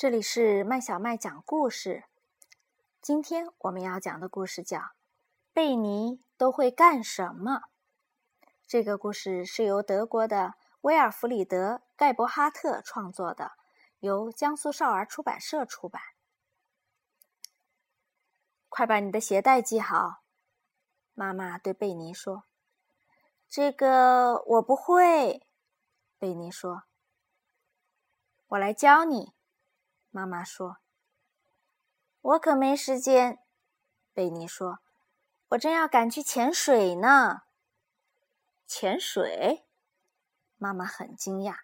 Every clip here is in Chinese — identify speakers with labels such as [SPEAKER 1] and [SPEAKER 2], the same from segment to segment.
[SPEAKER 1] 这里是麦小麦讲故事。今天我们要讲的故事叫《贝尼都会干什么》。这个故事是由德国的威尔弗里德·盖伯哈特创作的，由江苏少儿出版社出版。快把你的鞋带系好，妈妈对贝尼说：“这个我不会。”贝尼说：“我来教你。”妈妈说：“我可没时间。”贝尼说：“我正要赶去潜水呢。”潜水？妈妈很惊讶：“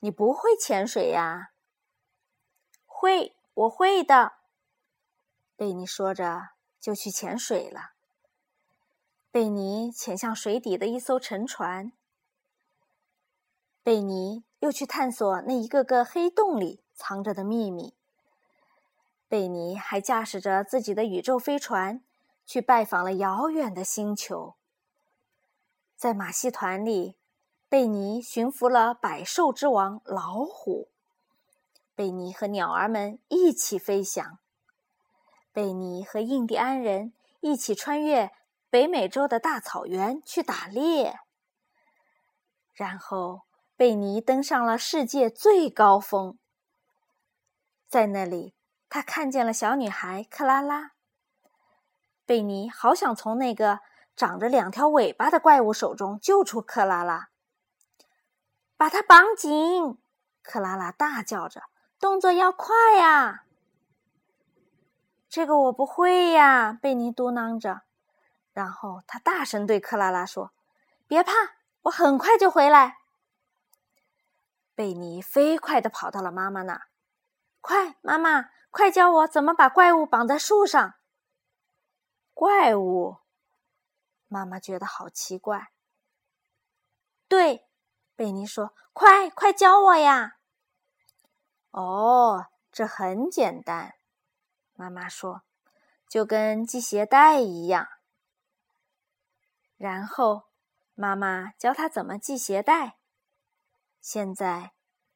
[SPEAKER 1] 你不会潜水呀？”“会，我会的。”贝尼说着就去潜水了。贝尼潜向水底的一艘沉船。贝尼又去探索那一个个黑洞里。藏着的秘密。贝尼还驾驶着自己的宇宙飞船，去拜访了遥远的星球。在马戏团里，贝尼驯服了百兽之王老虎。贝尼和鸟儿们一起飞翔。贝尼和印第安人一起穿越北美洲的大草原去打猎。然后，贝尼登上了世界最高峰。在那里，他看见了小女孩克拉拉。贝尼好想从那个长着两条尾巴的怪物手中救出克拉拉，把她绑紧！克拉拉大叫着：“动作要快呀！”这个我不会呀，贝尼嘟囔着。然后他大声对克拉拉说：“别怕，我很快就回来。”贝尼飞快地跑到了妈妈那儿。快，妈妈，快教我怎么把怪物绑在树上。怪物，妈妈觉得好奇怪。对，贝尼说：“快，快教我呀！”哦，这很简单，妈妈说，就跟系鞋带一样。然后，妈妈教他怎么系鞋带。现在，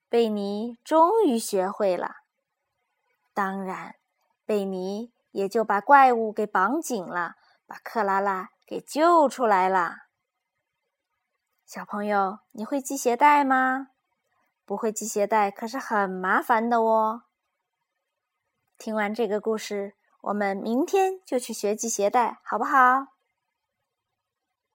[SPEAKER 1] 贝尼终于学会了。当然，贝尼也就把怪物给绑紧了，把克拉拉给救出来了。小朋友，你会系鞋带吗？不会系鞋带可是很麻烦的哦。听完这个故事，我们明天就去学系鞋带，好不好？